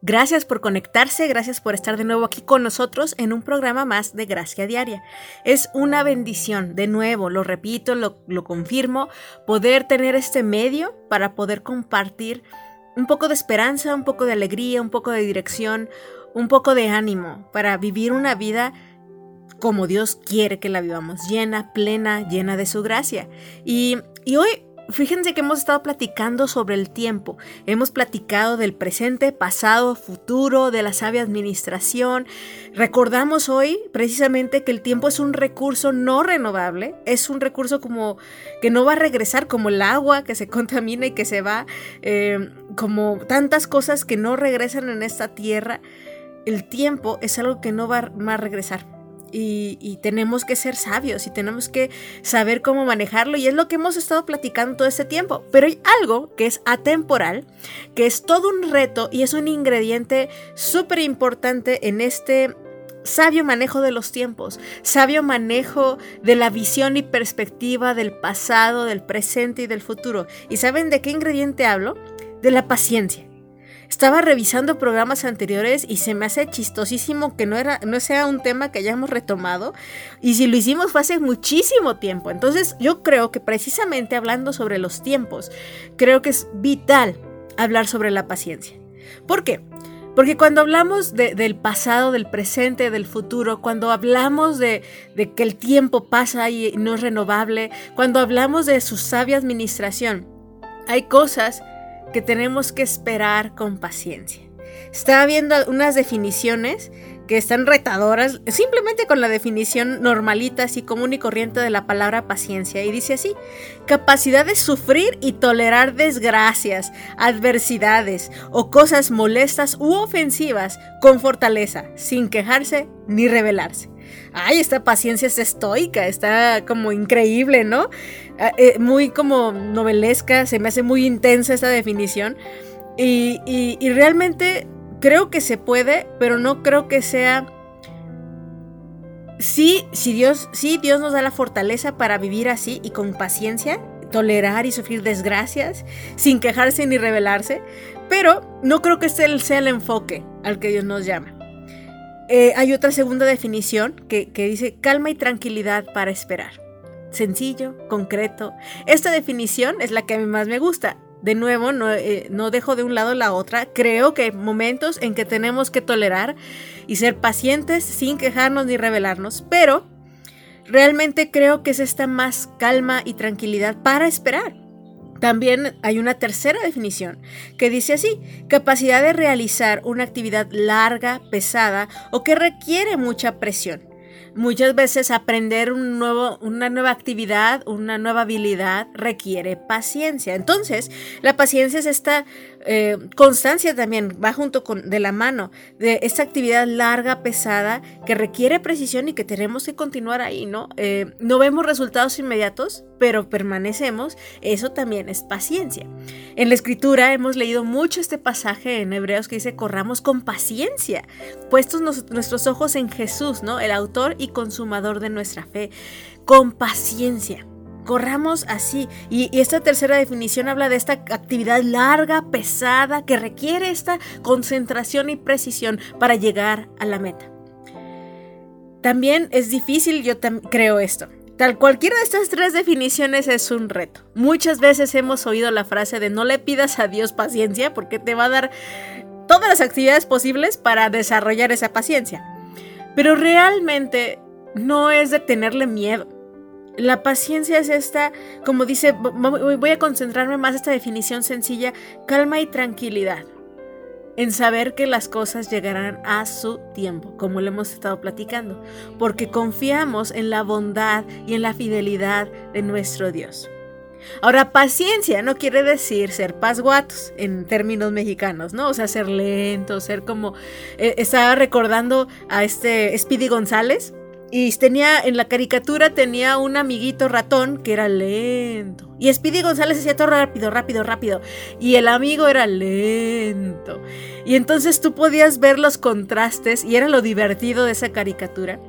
Gracias por conectarse, gracias por estar de nuevo aquí con nosotros en un programa más de Gracia Diaria. Es una bendición, de nuevo, lo repito, lo, confirmo, poder tener este medio para poder compartir un poco de esperanza, un poco de alegría, un poco de dirección, un poco de ánimo para vivir una vida como Dios quiere que la vivamos, llena, plena, llena de su gracia. Y, y hoy Fíjense que hemos estado platicando sobre el tiempo. Hemos platicado del presente, pasado, futuro, de la sabia administración. Recordamos hoy precisamente que el tiempo es un recurso no renovable, es un recurso como que no va a regresar, como el agua que se contamina y que se va, eh, como tantas cosas que no regresan en esta tierra. El tiempo es algo que no va a regresar y, tenemos que ser sabios y tenemos que saber cómo manejarlo y es lo que hemos estado platicando todo este tiempo. Pero hay algo que es atemporal, que es todo un reto y es un ingrediente súper importante en este sabio manejo de los tiempos, sabio manejo de la visión y perspectiva del pasado, del presente y del futuro. ¿Y saben de qué ingrediente hablo? De la paciencia. Estaba revisando programas anteriores y se me hace chistosísimo que no, era, no sea un tema que hayamos retomado. Y si lo hicimos fue hace muchísimo tiempo. Entonces yo creo que precisamente hablando sobre los tiempos, creo que es vital hablar sobre la paciencia. ¿Por qué? Porque cuando hablamos del pasado, del presente, del futuro, cuando hablamos de, de, que el tiempo pasa y no es renovable, cuando hablamos de su sabia administración, hay cosas que tenemos que esperar con paciencia. Estaba viendo unas definiciones que están retadoras, simplemente con la definición normalita, así común y corriente de la palabra paciencia. Y dice así, capacidad de sufrir y tolerar desgracias, adversidades o cosas molestas u ofensivas con fortaleza, sin quejarse ni rebelarse. Ay, esta paciencia es estoica, está como increíble, ¿no? Ah, eh, muy como novelesca, se me hace muy intensa esta definición. Y, realmente creo que se puede, pero no creo que sea... Sí, sí Dios, sí, Dios nos da la fortaleza para vivir así y con paciencia, tolerar y sufrir desgracias, sin quejarse ni rebelarse, pero no creo que este sea el enfoque al que Dios nos llama. Eh, hay otra segunda definición que, dice calma y tranquilidad para esperar. Sencillo, concreto. Esta definición es la que a mí más me gusta. De nuevo, no, eh, no, dejo de un lado la otra. Creo que hay momentos en que tenemos que tolerar y ser pacientes sin quejarnos ni rebelarnos, pero realmente creo que es esta más calma y tranquilidad para esperar. También hay una tercera definición que dice así, capacidad de realizar una actividad larga, pesada o que requiere mucha presión. Muchas veces aprender un nuevo, una nueva actividad, una nueva habilidad requiere paciencia. Entonces, la paciencia es esta eh, constancia también, va junto con de la mano de esta actividad larga, pesada, que requiere precisión y que tenemos que continuar ahí, ¿no? Eh, no vemos resultados inmediatos, pero permanecemos. Eso también es paciencia. En la escritura hemos leído mucho este pasaje en Hebreos que dice, corramos con paciencia, puestos nuestros ojos en Jesús, ¿no? El autor y consumador de nuestra fe, con paciencia corramos así. Y, esta tercera definición habla de esta actividad larga, pesada, que requiere esta concentración y precisión para llegar a la meta. También es difícil, yo creo esto. Tal cualquiera de estas tres definiciones es un reto. Muchas veces hemos oído la frase de no le pidas a Dios paciencia porque te va a dar todas las actividades posibles para desarrollar esa paciencia. Pero realmente no es de tenerle miedo. La paciencia es esta, como dice, voy a concentrarme más esta definición sencilla, calma y tranquilidad, en saber que las cosas llegarán a su tiempo, como lo hemos estado platicando, porque confiamos en la bondad y en la fidelidad de nuestro Dios. Ahora, paciencia no quiere decir ser pasguatos en términos mexicanos, ¿no? O sea, ser lento, ser como... Eh, estaba recordando a este Speedy González, y tenía, en la caricatura tenía un amiguito ratón que era lento. Y Speedy González hacía todo rápido, rápido, rápido. Y el amigo era lento. Y entonces tú podías ver los contrastes y era lo divertido de esa caricatura.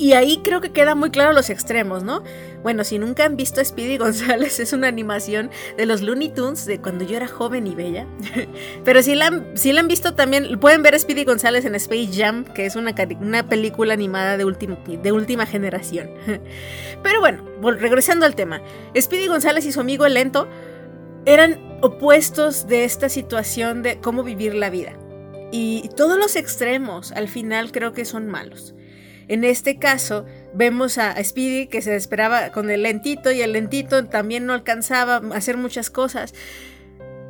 Y ahí creo que quedan muy claros los extremos, ¿no? Bueno, si nunca han visto Speedy González, es una animación de los Looney Tunes de cuando yo era joven y bella. Pero si la, han, si han visto también, pueden ver Speedy González en Space Jam, que es una, una película animada de, de última generación. Pero bueno, regresando al tema. Speedy González y su amigo el lento eran opuestos de esta situación de cómo vivir la vida. Y todos los extremos al final creo que son malos. En este caso, vemos a Speedy que se esperaba con el lentito y el lentito también no alcanzaba a hacer muchas cosas.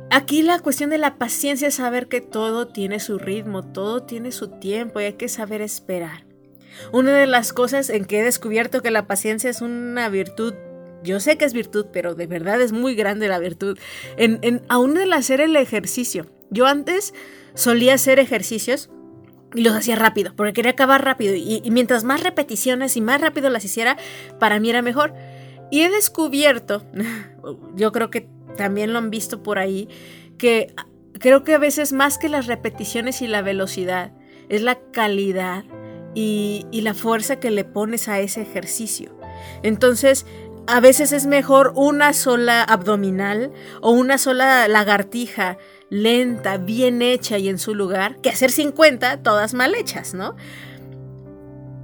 Aquí la cuestión de la paciencia es saber que todo tiene su ritmo, todo tiene su tiempo y hay que saber esperar. Una de las cosas en que he descubierto que la paciencia es una virtud, yo sé que es virtud, pero de verdad es muy grande la virtud, en, en aún el hacer el ejercicio. Yo antes solía hacer ejercicios y los hacía rápido, porque quería acabar rápido. Y, mientras más repeticiones y más rápido las hiciera, para mí era mejor. Y he descubierto, yo creo que también lo han visto por ahí, que creo que a veces más que las repeticiones y la velocidad, es la calidad y, la fuerza que le pones a ese ejercicio. Entonces, a veces es mejor una sola abdominal o una sola lagartija lenta, bien hecha y en su lugar, que hacer 50 todas mal hechas, ¿no?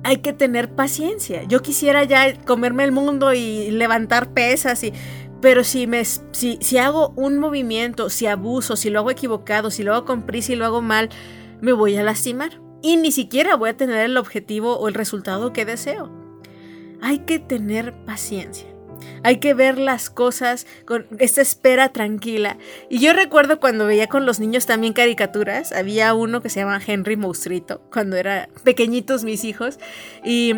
Hay que tener paciencia. Yo quisiera ya comerme el mundo y levantar pesas y pero si, me, si, si hago un movimiento, si abuso, si lo hago equivocado, si lo hago con prisa y lo hago mal, me voy a lastimar. Y ni siquiera voy a tener el objetivo o el resultado que deseo. Hay que tener paciencia. Hay que ver las cosas con esta espera tranquila. Y yo recuerdo cuando veía con los niños también caricaturas, había uno que se llama Henry Monstruito, cuando eran pequeñitos mis hijos, y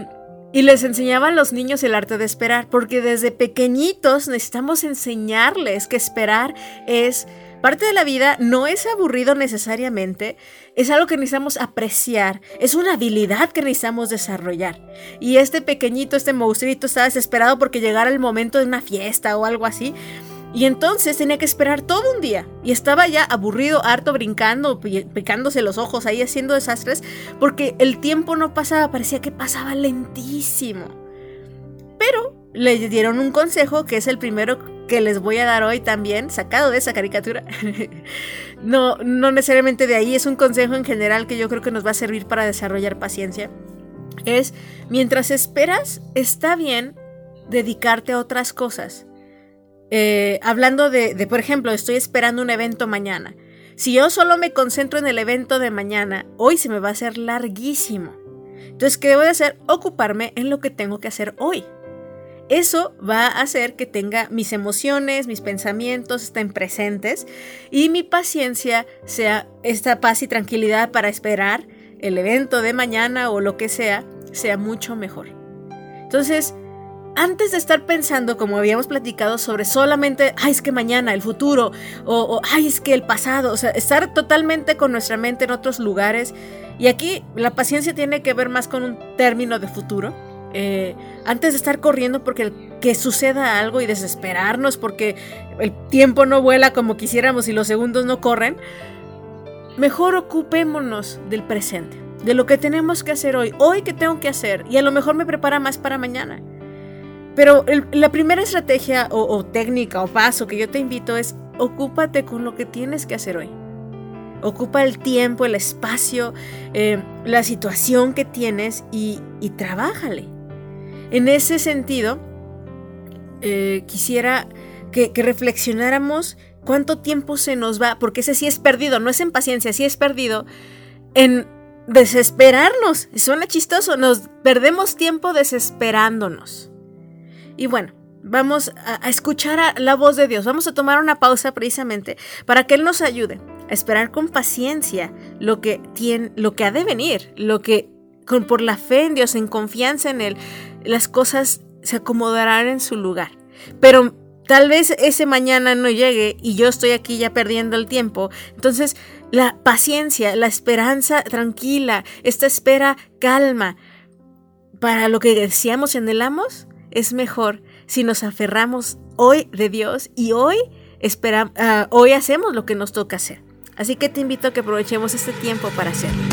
y les enseñaban a los niños el arte de esperar, porque desde pequeñitos necesitamos enseñarles que esperar es Parte de la vida no es aburrido necesariamente, es algo que necesitamos apreciar, es una habilidad que necesitamos desarrollar. Y este pequeñito, este monstruito estaba desesperado porque llegara el momento de una fiesta o algo así. Y entonces tenía que esperar todo un día. Y estaba ya aburrido, harto, brincando, picándose los ojos ahí haciendo desastres, porque el tiempo no pasaba, parecía que pasaba lentísimo. Le dieron un consejo que es el primero que les voy a dar hoy también, sacado de esa caricatura. no, no necesariamente de ahí, es un consejo en general que yo creo que nos va a servir para desarrollar paciencia. Es, mientras esperas, está bien dedicarte a otras cosas. Eh, hablando de, por ejemplo, estoy esperando un evento mañana. Si yo solo me concentro en el evento de mañana, hoy se me va a hacer larguísimo. Entonces, ¿qué debo de hacer? Ocuparme en lo que tengo que hacer hoy. Eso va a hacer que tenga mis emociones, mis pensamientos estén presentes y mi paciencia sea esta paz y tranquilidad para esperar el evento de mañana o lo que sea, sea mucho mejor. Entonces, antes de estar pensando, como habíamos platicado, sobre solamente, ay, es que mañana, el futuro, o, o, ay, es que el pasado, o sea, estar totalmente con nuestra mente en otros lugares. Y aquí la paciencia tiene que ver más con un término de futuro eh, antes de estar corriendo porque que suceda algo y desesperarnos porque el tiempo no vuela como quisiéramos y los segundos no corren, mejor ocupémonos del presente, de lo que tenemos que hacer hoy, hoy que tengo que hacer y a lo mejor me prepara más para mañana. Pero la primera estrategia o, técnica o paso que yo te invito es ocúpate con lo que tienes que hacer hoy. Ocupa el tiempo, el espacio, eh, la situación que tienes y, y trabájale. En ese sentido, eh, quisiera que, reflexionáramos cuánto tiempo se nos va, porque ese sí es perdido, no es en paciencia, sí es perdido, en desesperarnos. Suena chistoso, nos perdemos tiempo desesperándonos. Y bueno, vamos a, escuchar la voz de Dios, vamos a tomar una pausa precisamente para que Él nos ayude a esperar con paciencia lo que, tiene, lo que ha de venir, lo que con, por la fe en Dios, en confianza en Él, las cosas se acomodarán en su lugar. Pero tal vez ese mañana no llegue y yo estoy aquí ya perdiendo el tiempo. Entonces, la paciencia, la esperanza tranquila, esta espera calma, para lo que deseamos y anhelamos, es mejor si nos aferramos hoy de Dios y hoy, esperamos, ah, hoy hacemos lo que nos toca hacer. Así que te invito a que aprovechemos este tiempo para hacerlo.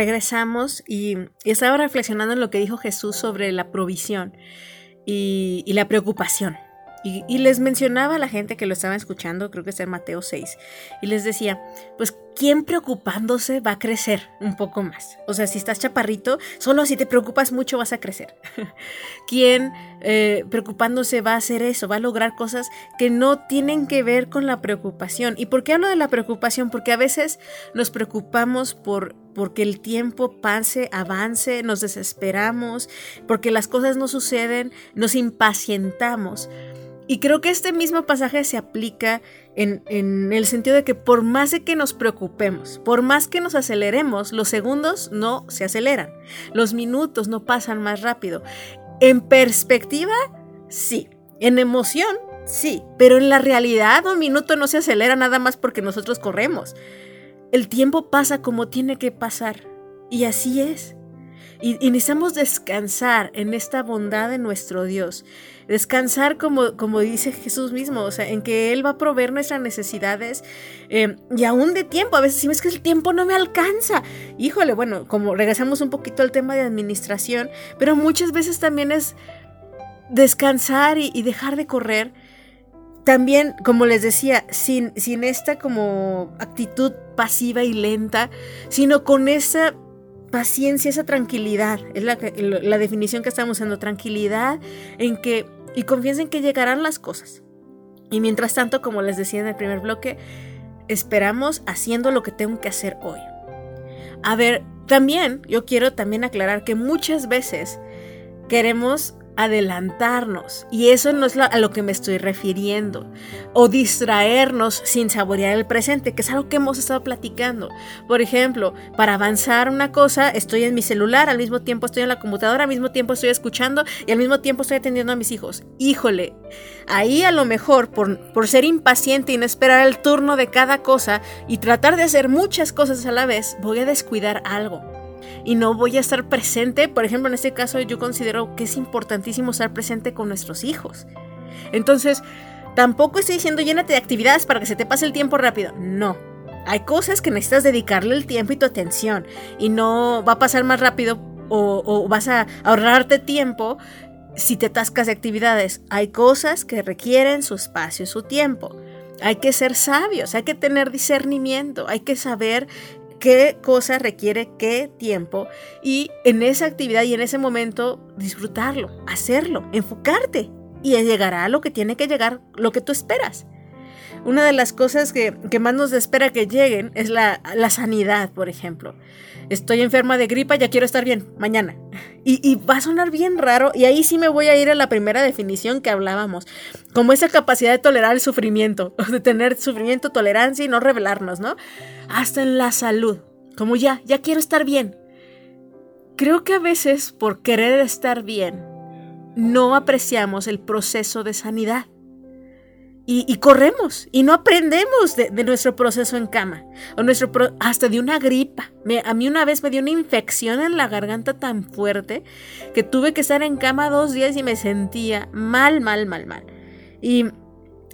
Regresamos y, estaba reflexionando en lo que dijo Jesús sobre la provisión y, la preocupación. Y, les mencionaba a la gente que lo estaba escuchando, creo que es en Mateo 6, y les decía, pues, ¿quién preocupándose va a crecer un poco más? O sea, si estás chaparrito, solo si te preocupas mucho vas a crecer. ¿Quién eh, preocupándose va a hacer eso? Va a lograr cosas que no tienen que ver con la preocupación. ¿Y por qué hablo de la preocupación? Porque a veces nos preocupamos por porque el tiempo pase, avance, nos desesperamos, porque las cosas no suceden, nos impacientamos. Y creo que este mismo pasaje se aplica en, en, el sentido de que por más de que nos preocupemos, por más que nos aceleremos, los segundos no se aceleran, los minutos no pasan más rápido. En perspectiva, sí. En emoción, sí. Pero en la realidad un minuto no se acelera nada más porque nosotros corremos. El tiempo pasa como tiene que pasar. Y así es. Y, necesitamos descansar en esta bondad de nuestro Dios. Descansar como, como dice Jesús mismo, o sea, en que Él va a proveer nuestras necesidades eh, y aún de tiempo. A veces si es que el tiempo no me alcanza. Híjole, bueno, como regresamos un poquito al tema de administración, pero muchas veces también es descansar y, y dejar de correr también, como les decía, sin, sin, esta como actitud pasiva y lenta, sino con esa paciencia, esa tranquilidad, es la, la definición que estamos usando, tranquilidad en que, y confianza en que llegarán las cosas. Y mientras tanto, como les decía en el primer bloque, esperamos haciendo lo que tengo que hacer hoy. A ver, también yo quiero también aclarar que muchas veces queremos adelantarnos. Y eso no es a lo que me estoy refiriendo. O distraernos sin saborear el presente, que es algo que hemos estado platicando. Por ejemplo, para avanzar una cosa, estoy en mi celular, al mismo tiempo estoy en la computadora, al mismo tiempo estoy escuchando y al mismo tiempo estoy atendiendo a mis hijos. Híjole, ahí a lo mejor por, por ser impaciente y no esperar el turno de cada cosa y tratar de hacer muchas cosas a la vez, voy a descuidar algo y no voy a estar presente. Por ejemplo, en este caso yo considero que es importantísimo estar presente con nuestros hijos. Entonces, tampoco estoy diciendo llénate de actividades para que se te pase el tiempo rápido. No. Hay cosas que necesitas dedicarle el tiempo y tu atención y no va a pasar más rápido o, vas a ahorrarte tiempo si te atascas de actividades. Hay cosas que requieren su espacio y su tiempo. Hay que ser sabios, hay que tener discernimiento, hay que saber qué cosa requiere qué tiempo y en esa actividad y en ese momento disfrutarlo, hacerlo, enfocarte y llegará a lo que tiene que llegar, lo que tú esperas. Una de las cosas que, más nos espera que lleguen es la, la sanidad, por ejemplo estoy enferma de gripa, ya quiero estar bien, mañana. Y, va a sonar bien raro, y ahí sí me voy a ir a la primera definición que hablábamos, como esa capacidad de tolerar el sufrimiento, de tener sufrimiento, tolerancia y no revelarnos, ¿no? Hasta en la salud, como ya, ya quiero estar bien. Creo que a veces por querer estar bien, no apreciamos el proceso de sanidad y, corremos y no aprendemos de, nuestro proceso en cama o nuestro hasta de una gripa. a mí una vez me dio una infección en la garganta tan fuerte que tuve que estar en cama dos días y me sentía mal, mal, mal, mal. Y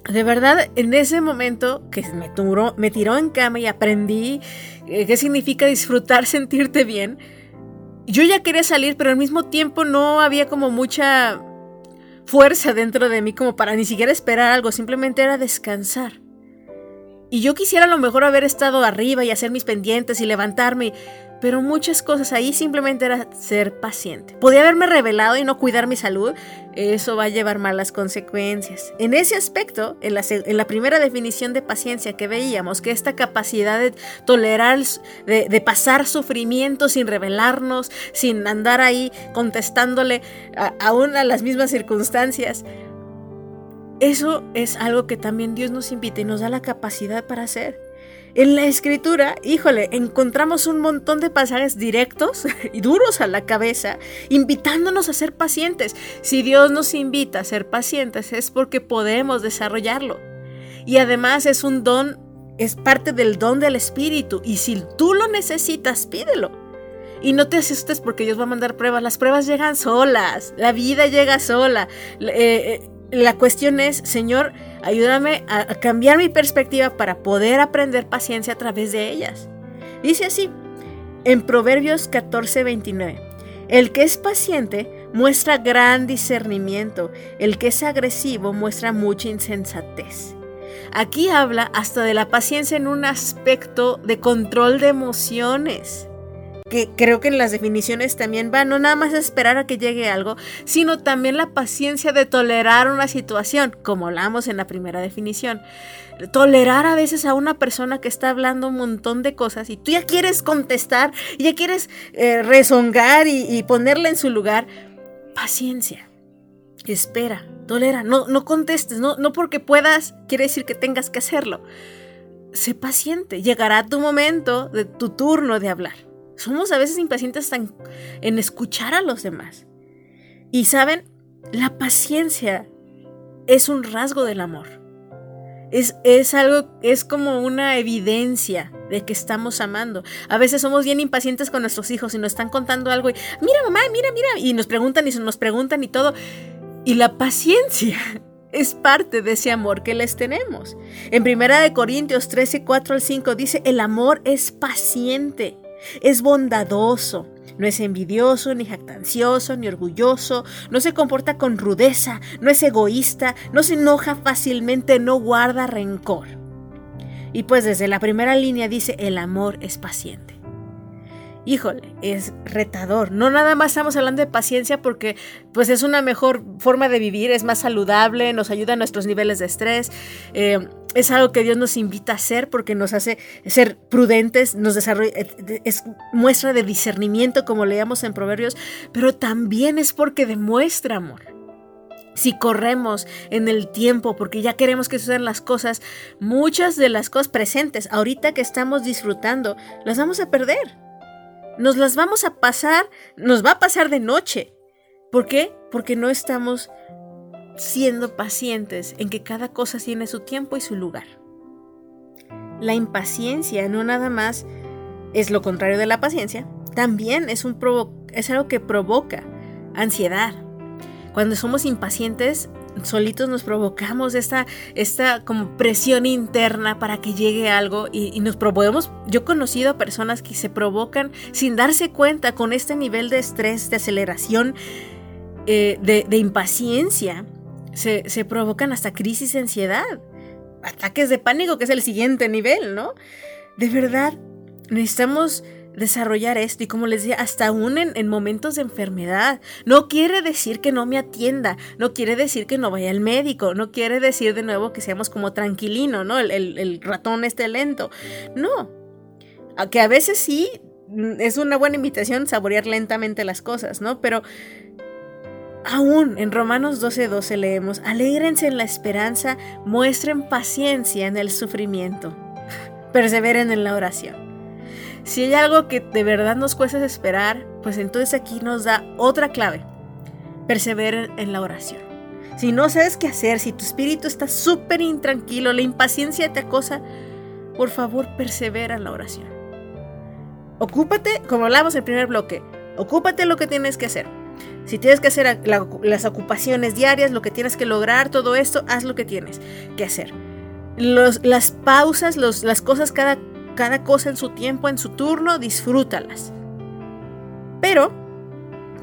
de verdad, en ese momento que me, me tiró en cama y aprendí eh, qué significa disfrutar, sentirte bien, yo ya quería salir, pero al mismo tiempo no había como mucha fuerza dentro de mí como para ni siquiera esperar algo, simplemente era descansar. Y yo quisiera a lo mejor haber estado arriba y hacer mis pendientes y levantarme, pero muchas cosas ahí simplemente era ser paciente. Podía haberme revelado y no cuidar mi salud, eso va a llevar malas consecuencias. En ese aspecto, en la, primera definición de paciencia que veíamos, que esta capacidad de tolerar, de, pasar sufrimiento sin revelarnos, sin andar ahí contestándole aún a las mismas circunstancias, eso es algo que también Dios nos invita y nos da la capacidad para hacer. En la escritura, híjole, encontramos un montón de pasajes directos y duros a la cabeza, invitándonos a ser pacientes. Si Dios nos invita a ser pacientes es porque podemos desarrollarlo. Y además es un don, es parte del don del Espíritu. Y si tú lo necesitas, pídelo. Y no te asustes porque Dios va a mandar pruebas. Las pruebas llegan solas. La vida llega sola. Eh, eh, la cuestión es, Señor, ayúdame a, cambiar mi perspectiva para poder aprender paciencia a través de ellas. Dice así, en Proverbios 14:29. El que es paciente muestra gran discernimiento, el que es agresivo muestra mucha insensatez. Aquí habla hasta de la paciencia en un aspecto de control de emociones que creo que en las definiciones también va, no nada más esperar a que llegue algo, sino también la paciencia de tolerar una situación, como hablamos en la primera definición. Tolerar a veces a una persona que está hablando un montón de cosas y tú ya quieres contestar, y ya quieres eh, rezongar y, ponerla en su lugar. Paciencia. Espera, tolera, no, no contestes, no, no porque puedas, quiere decir que tengas que hacerlo. Sé paciente, llegará tu momento, de tu turno de hablar. Somos a veces impacientes en, escuchar a los demás. Y saben, la paciencia es un rasgo del amor. Es, es, algo, es como una evidencia de que estamos amando. A veces somos bien impacientes con nuestros hijos y nos están contando algo y, mira mamá, mira, mira, y nos preguntan y nos preguntan y todo. Y la paciencia es parte de ese amor que les tenemos. En Primera de Corintios 13, 4 al 5 dice, el amor es paciente es bondadoso, no es envidioso, ni jactancioso, ni orgulloso, no se comporta con rudeza, no es egoísta, no se enoja fácilmente, no guarda rencor. Y pues desde la primera línea dice, el amor es paciente híjole, es retador. No nada más estamos hablando de paciencia porque pues es una mejor forma de vivir, es más saludable, nos ayuda a nuestros niveles de estrés. Eh, es algo que Dios nos invita a hacer porque nos hace ser prudentes, nos desarrolla, eh, es muestra de discernimiento como leíamos en Proverbios, pero también es porque demuestra amor. Si corremos en el tiempo porque ya queremos que sucedan las cosas, muchas de las cosas presentes, ahorita que estamos disfrutando, las vamos a perder nos las vamos a pasar, nos va a pasar de noche. ¿Por qué? Porque no estamos siendo pacientes en que cada cosa tiene su tiempo y su lugar. La impaciencia no nada más es lo contrario de la paciencia, también es, un es algo que provoca ansiedad. Cuando somos impacientes, solitos nos provocamos esta, esta como presión interna para que llegue algo y, nos provocamos. Yo he conocido a personas que se provocan sin darse cuenta con este nivel de estrés, de aceleración, eh, de, impaciencia, se, se provocan hasta crisis de ansiedad, ataques de pánico, que es el siguiente nivel, ¿no? De verdad, necesitamos desarrollar esto y como les decía, hasta aún en, momentos de enfermedad. No quiere decir que no me atienda, no quiere decir que no vaya al médico, no quiere decir de nuevo que seamos como tranquilino, ¿no? El, el ratón esté lento. No. Que a veces sí mm, es una buena invitación saborear lentamente las cosas, ¿no? Pero aún en Romanos 12:12 12 leemos, alégrense en la esperanza, muestren paciencia en el sufrimiento, perseveren en la oración. Si hay algo que de verdad nos cuesta esperar, pues entonces aquí nos da otra clave. Perseveren en la oración. Si no sabes qué hacer, si tu espíritu está súper intranquilo, la impaciencia te acosa, por favor persevera en la oración. Ocúpate, como hablamos en el primer bloque, ocúpate lo que tienes que hacer. Si tienes que hacer las ocupaciones diarias, lo que tienes que lograr, todo esto, haz lo que tienes que hacer. las pausas, las cosas cada cada cosa en su tiempo, en su turno, disfrútalas. Pero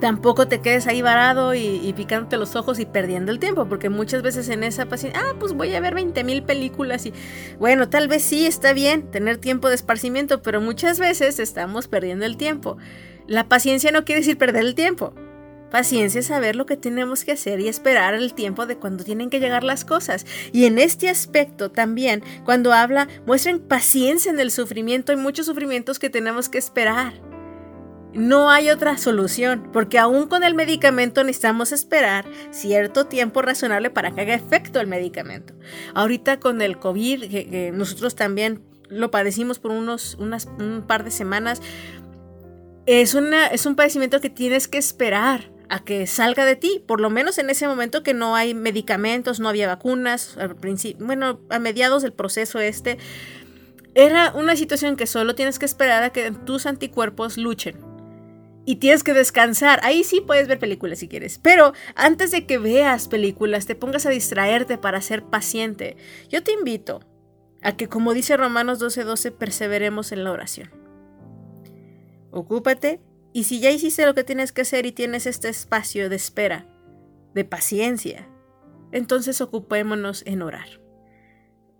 tampoco te quedes ahí varado y, picándote los ojos y perdiendo el tiempo, porque muchas veces en esa paciencia, ah, pues voy a ver 20 mil películas y bueno, tal vez sí está bien tener tiempo de esparcimiento, pero muchas veces estamos perdiendo el tiempo. La paciencia no quiere decir perder el tiempo. Paciencia es saber lo que tenemos que hacer y esperar el tiempo de cuando tienen que llegar las cosas. Y en este aspecto también, cuando habla, muestren paciencia en el sufrimiento. Hay muchos sufrimientos que tenemos que esperar. No hay otra solución, porque aún con el medicamento necesitamos esperar cierto tiempo razonable para que haga efecto el medicamento. Ahorita con el COVID, que, nosotros también lo padecimos por unos, unas, un par de semanas, es, una, es un padecimiento que tienes que esperar a que salga de ti, por lo menos en ese momento que no hay medicamentos, no había vacunas, al bueno, a mediados del proceso este, era una situación que solo tienes que esperar a que tus anticuerpos luchen. Y tienes que descansar. Ahí sí puedes ver películas si quieres. Pero antes de que veas películas, te pongas a distraerte para ser paciente. Yo te invito a que, como dice Romanos 12:12, perseveremos en la oración. ocúpate y si ya hiciste lo que tienes que hacer y tienes este espacio de espera, de paciencia, entonces ocupémonos en orar.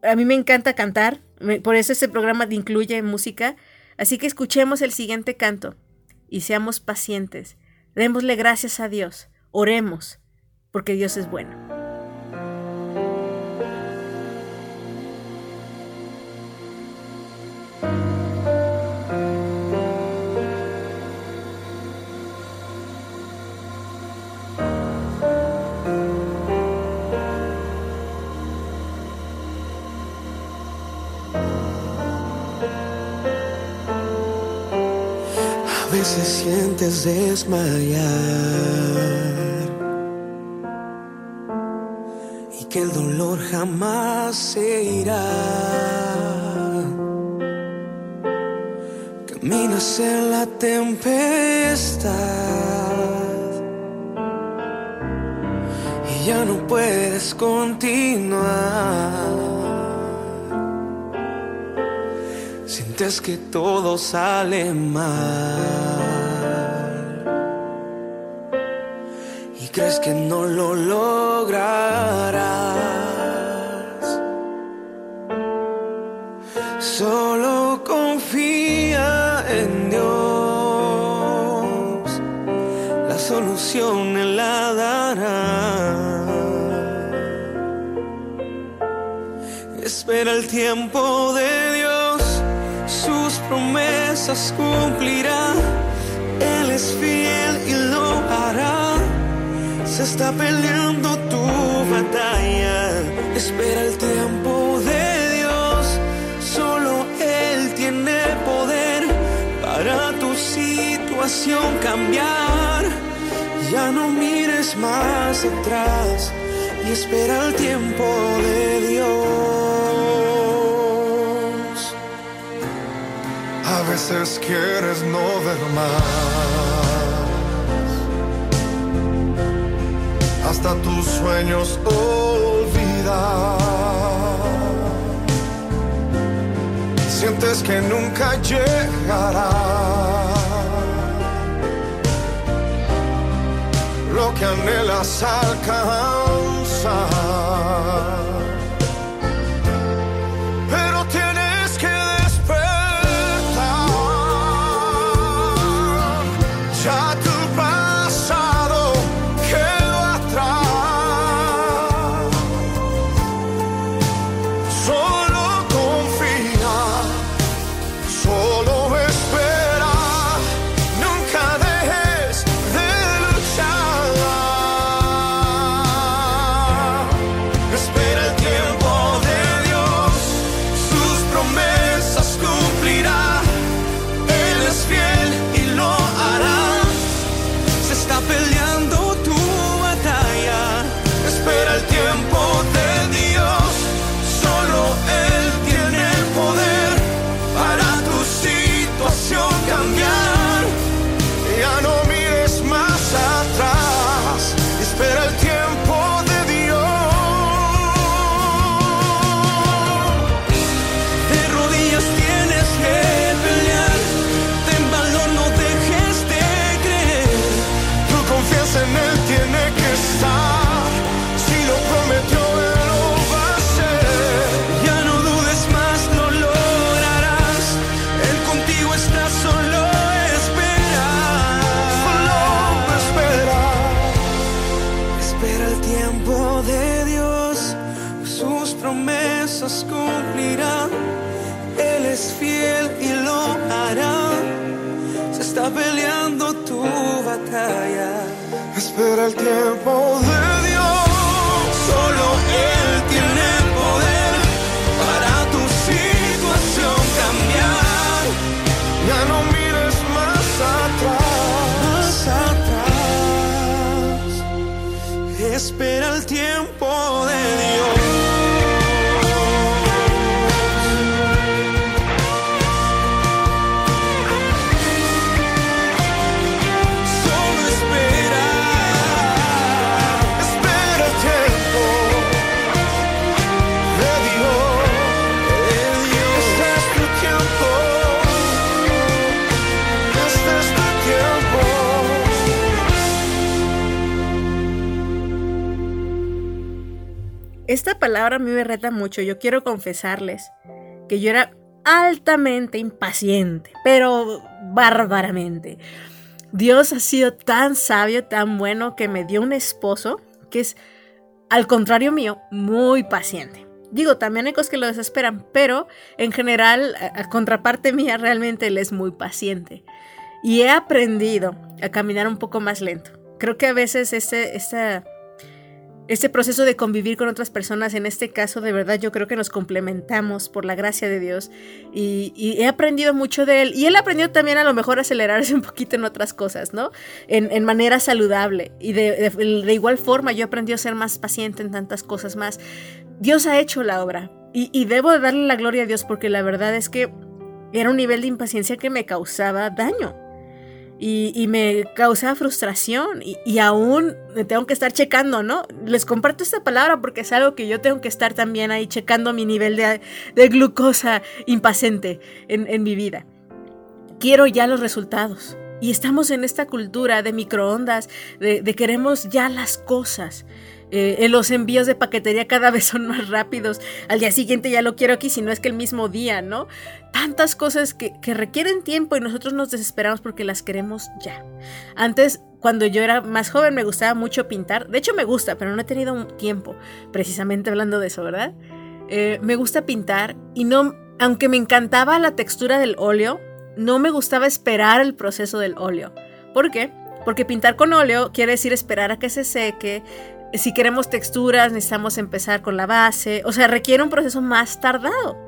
A mí me encanta cantar, por eso este programa incluye música, así que escuchemos el siguiente canto y seamos pacientes. Démosle gracias a Dios, oremos, porque Dios es bueno. Se sientes desmayar y que el dolor jamás se irá. Caminas en la tempestad Sientes que todo sale mal y crees que no lo lograrás. Cumplirá. Él es fiel y lo hará. Se está peleando tu batalla. Espera el tiempo de Dios. Solo Él tiene poder para tu situación cambiar. Ya no mires más atrás y espera el tiempo de Dios. Veces quieres no ver más. Hasta tus sueños olvidar. Sientes que nunca llegará. Lo que anhelas alcanzar. Esta palabra a mí me reta mucho. Yo quiero confesarles que yo era altamente impaciente, pero bárbaramente. Dios ha sido tan sabio, tan bueno, que me dio un esposo que es, al contrario mío, muy paciente. Digo, también hay cosas que lo desesperan, pero en general, a, contraparte mía, realmente él es muy paciente. Y he aprendido a caminar un poco más lento. Creo que a veces este, esta este proceso de convivir con otras personas, en este caso, de verdad, yo creo que nos complementamos por la gracia de Dios y, he aprendido mucho de él. Y él aprendió también a lo mejor a acelerarse un poquito en otras cosas, ¿no? En, manera saludable. Y de, igual forma, yo aprendí a ser más paciente en tantas cosas más. Dios ha hecho la obra y, y debo darle la gloria a Dios porque la verdad es que era un nivel de impaciencia que me causaba daño y, me causa frustración y, aún me tengo que estar checando, ¿no? Les comparto esta palabra porque es algo que yo tengo que estar también ahí checando mi nivel de, glucosa impaciente en, mi vida. Quiero ya los resultados. Y estamos en esta cultura de microondas, de, de queremos ya las cosas. Eh, los envíos de paquetería cada vez son más rápidos. Al día siguiente ya lo quiero aquí, si no es que el mismo día, ¿no? Tantas cosas que, requieren tiempo y nosotros nos desesperamos porque las queremos ya. Antes cuando yo era más joven me gustaba mucho pintar. De hecho me gusta, pero no he tenido un tiempo precisamente hablando de eso, ¿verdad? Eh, me gusta pintar y no, aunque me encantaba la textura del óleo, no me gustaba esperar el proceso del óleo. ¿Por qué? Porque pintar con óleo quiere decir esperar a que se seque, si queremos texturas, necesitamos empezar con la base. O sea, requiere un proceso más tardado.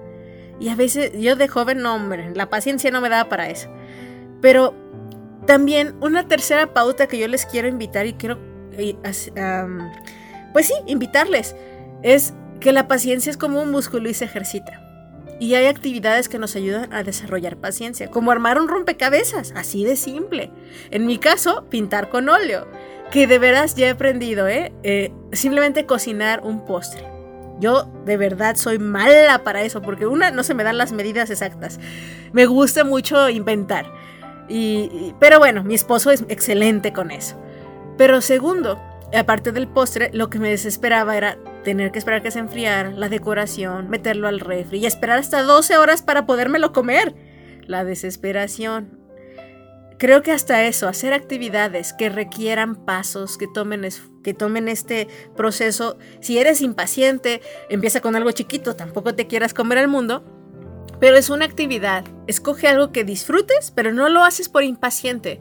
Y a veces yo de joven, no, hombre, la paciencia no me daba para eso. Pero también una tercera pauta que yo les quiero invitar y quiero, pues sí, invitarles, es que la paciencia es como un músculo y se ejercita. Y hay actividades que nos ayudan a desarrollar paciencia, como armar un rompecabezas, así de simple. En mi caso, pintar con óleo que de veras ya he aprendido, ¿eh? ¿eh? Simplemente cocinar un postre. Yo de verdad soy mala para eso, porque una, no se me dan las medidas exactas. Me gusta mucho inventar. Y, pero bueno, mi esposo es excelente con eso. Pero segundo, aparte del postre, lo que me desesperaba era tener que esperar que se enfriara, la decoración, meterlo al refri y esperar hasta 12 horas para podérmelo comer. La desesperación. Creo que hasta eso, hacer actividades que requieran pasos, que tomen, que tomen este proceso. Si eres impaciente, empieza con algo chiquito, tampoco te quieras comer al mundo. Pero es una actividad. Escoge algo que disfrutes, pero no lo haces por impaciente.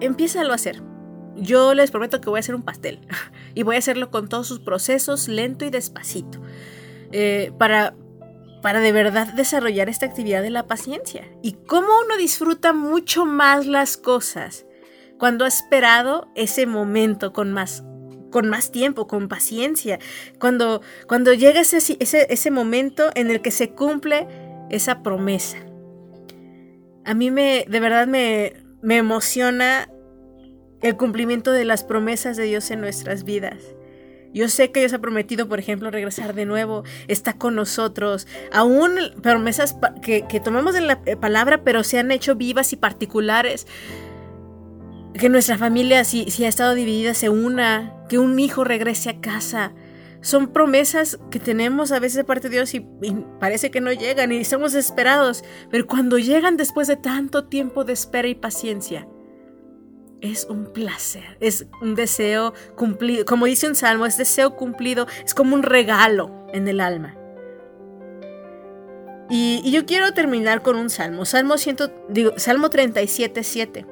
Empieza a hacer. Yo les prometo que voy a hacer un pastel. y voy a hacerlo con todos sus procesos, lento y despacito. Eh, para, para de verdad desarrollar esta actividad de la paciencia. Y cómo uno disfruta mucho más las cosas cuando ha esperado ese momento con más con más tiempo, con paciencia, cuando, cuando llega ese, ese, momento en el que se cumple esa promesa. A mí me, de verdad me, me emociona el cumplimiento de las promesas de Dios en nuestras vidas. Yo sé que Dios ha prometido, por ejemplo, regresar de nuevo, está con nosotros. Aún promesas que, tomamos en la eh, palabra, pero se han hecho vivas y particulares. Que nuestra familia, si, si ha estado dividida, se una, que un hijo regrese a casa. Son promesas que tenemos a veces de parte de Dios y, y, parece que no llegan y estamos desesperados. Pero cuando llegan después de tanto tiempo de espera y paciencia, es un placer, es un deseo cumplido. Como dice un salmo, es deseo cumplido, es como un regalo en el alma. Y, yo quiero terminar con un salmo, Salmo, 100, digo, salmo 37, 7,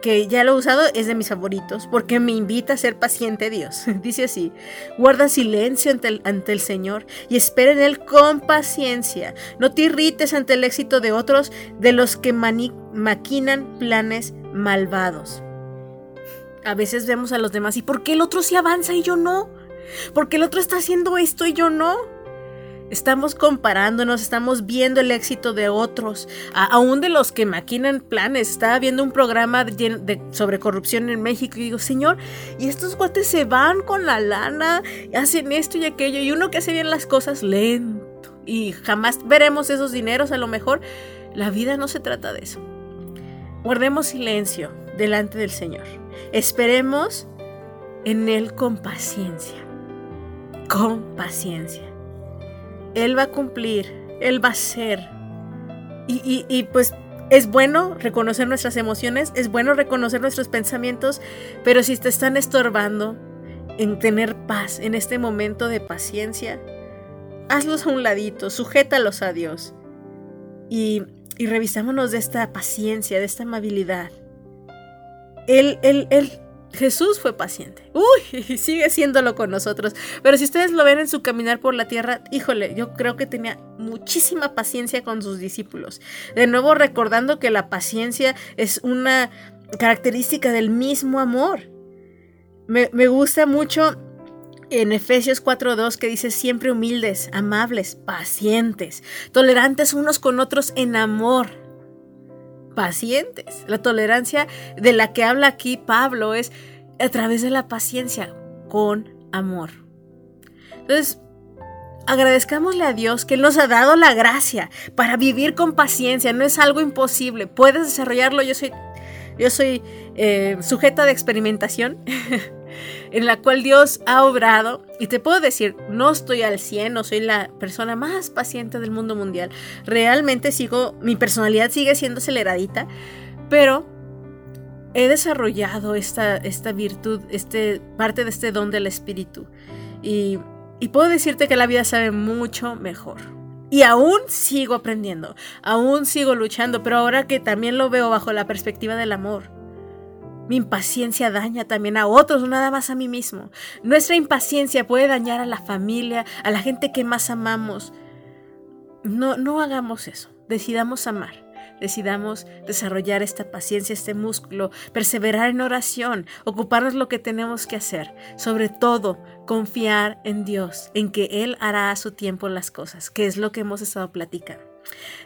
que ya lo he usado, es de mis favoritos, porque me invita a ser paciente Dios. Dice así, guarda silencio ante el, ante el Señor y espera en Él con paciencia. No te irrites ante el éxito de otros, de los que maquinan planes malvados. A veces vemos a los demás y ¿por qué el otro sí avanza y yo no? ¿Por qué el otro está haciendo esto y yo no? Estamos comparándonos, estamos viendo el éxito de otros, aún de los que maquinan planes. Estaba viendo un programa sobre corrupción en México y digo, Señor, y estos cuates se van con la lana, hacen esto y aquello, y uno que hace bien las cosas lento, y jamás veremos esos dineros a lo mejor. La vida no se trata de eso. Guardemos silencio delante del Señor. Esperemos en Él con paciencia. con paciencia. Él va a cumplir, Él va a ser. Y, y, pues es bueno reconocer nuestras emociones, es bueno reconocer nuestros pensamientos, pero si te están estorbando en tener paz en este momento de paciencia, hazlos a un ladito, sujétalos a Dios y, y revisámonos de esta paciencia, de esta amabilidad. Él, él, él Jesús fue paciente. Uy, sigue siéndolo con nosotros. Pero si ustedes lo ven en su caminar por la tierra, híjole, yo creo que tenía muchísima paciencia con sus discípulos. De nuevo recordando que la paciencia es una característica del mismo amor. Me, me gusta mucho en Efesios 4.2 que dice siempre humildes, amables, pacientes, tolerantes unos con otros en amor pacientes. La tolerancia de la que habla aquí Pablo es a través de la paciencia, con amor. Entonces, agradezcámosle a Dios que nos ha dado la gracia para vivir con paciencia. No es algo imposible. Puedes desarrollarlo. Yo soy, yo soy eh, sujeta de experimentación. en la cual Dios ha obrado. Y te puedo decir, no estoy al 100, no soy la persona más paciente del mundo mundial. Realmente sigo, mi personalidad sigue siendo aceleradita, pero he desarrollado esta, esta virtud, este, parte de este don del Espíritu. Y, y puedo decirte que la vida sabe mucho mejor. Y aún sigo aprendiendo, aún sigo luchando, pero ahora que también lo veo bajo la perspectiva del amor mi impaciencia daña también a otros, no nada más a mí mismo. Nuestra impaciencia puede dañar a la familia, a la gente que más amamos. No, no hagamos eso. Decidamos amar. Decidamos desarrollar esta paciencia, este músculo, perseverar en oración, ocuparnos lo que tenemos que hacer. Sobre todo, confiar en Dios, en que Él hará a su tiempo las cosas, que es lo que hemos estado platicando.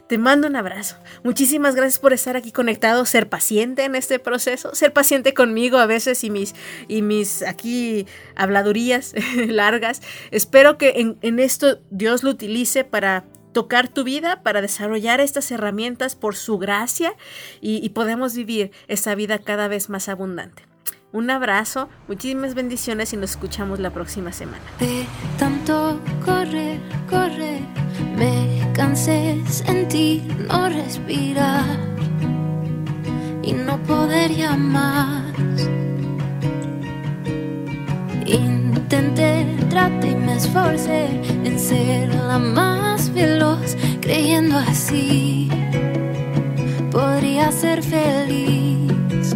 Te mando un abrazo. Muchísimas gracias por estar aquí conectado, ser paciente en este proceso, ser paciente conmigo a veces y mis, y mis aquí habladurías largas. Espero que en, en esto Dios lo utilice para tocar tu vida, para desarrollar estas herramientas por su gracia y, y vivir esta vida cada vez más abundante. Un abrazo, muchísimas bendiciones y nos escuchamos la próxima semana. Cansé, sentí no respirar y no poder llamar. Intenté, traté y me esforcé en ser la más veloz, creyendo así podría ser feliz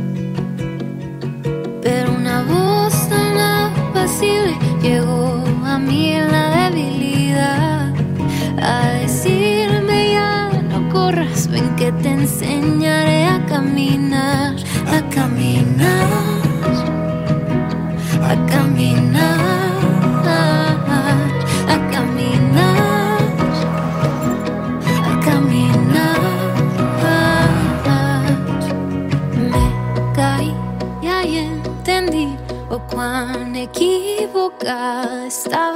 pero una voz tan apacible llegó a mí en que te enseñaré a caminar, a caminar, a caminar. cuán equivocada estaba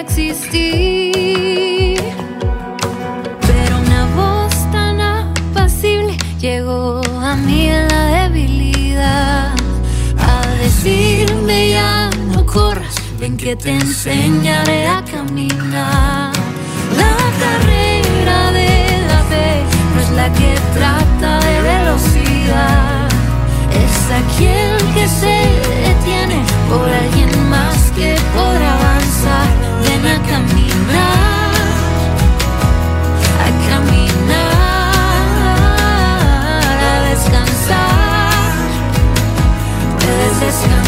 existir. Pero una voz tan apacible llegó a mí en la debilidad decirme ya no corras, ven que te enseñaré a caminar. La carrera de la fe no es la que trata de velocidad, es aquel que se detiene por alguien más que podrá avanzar. Ven a caminar, a caminar. descansar.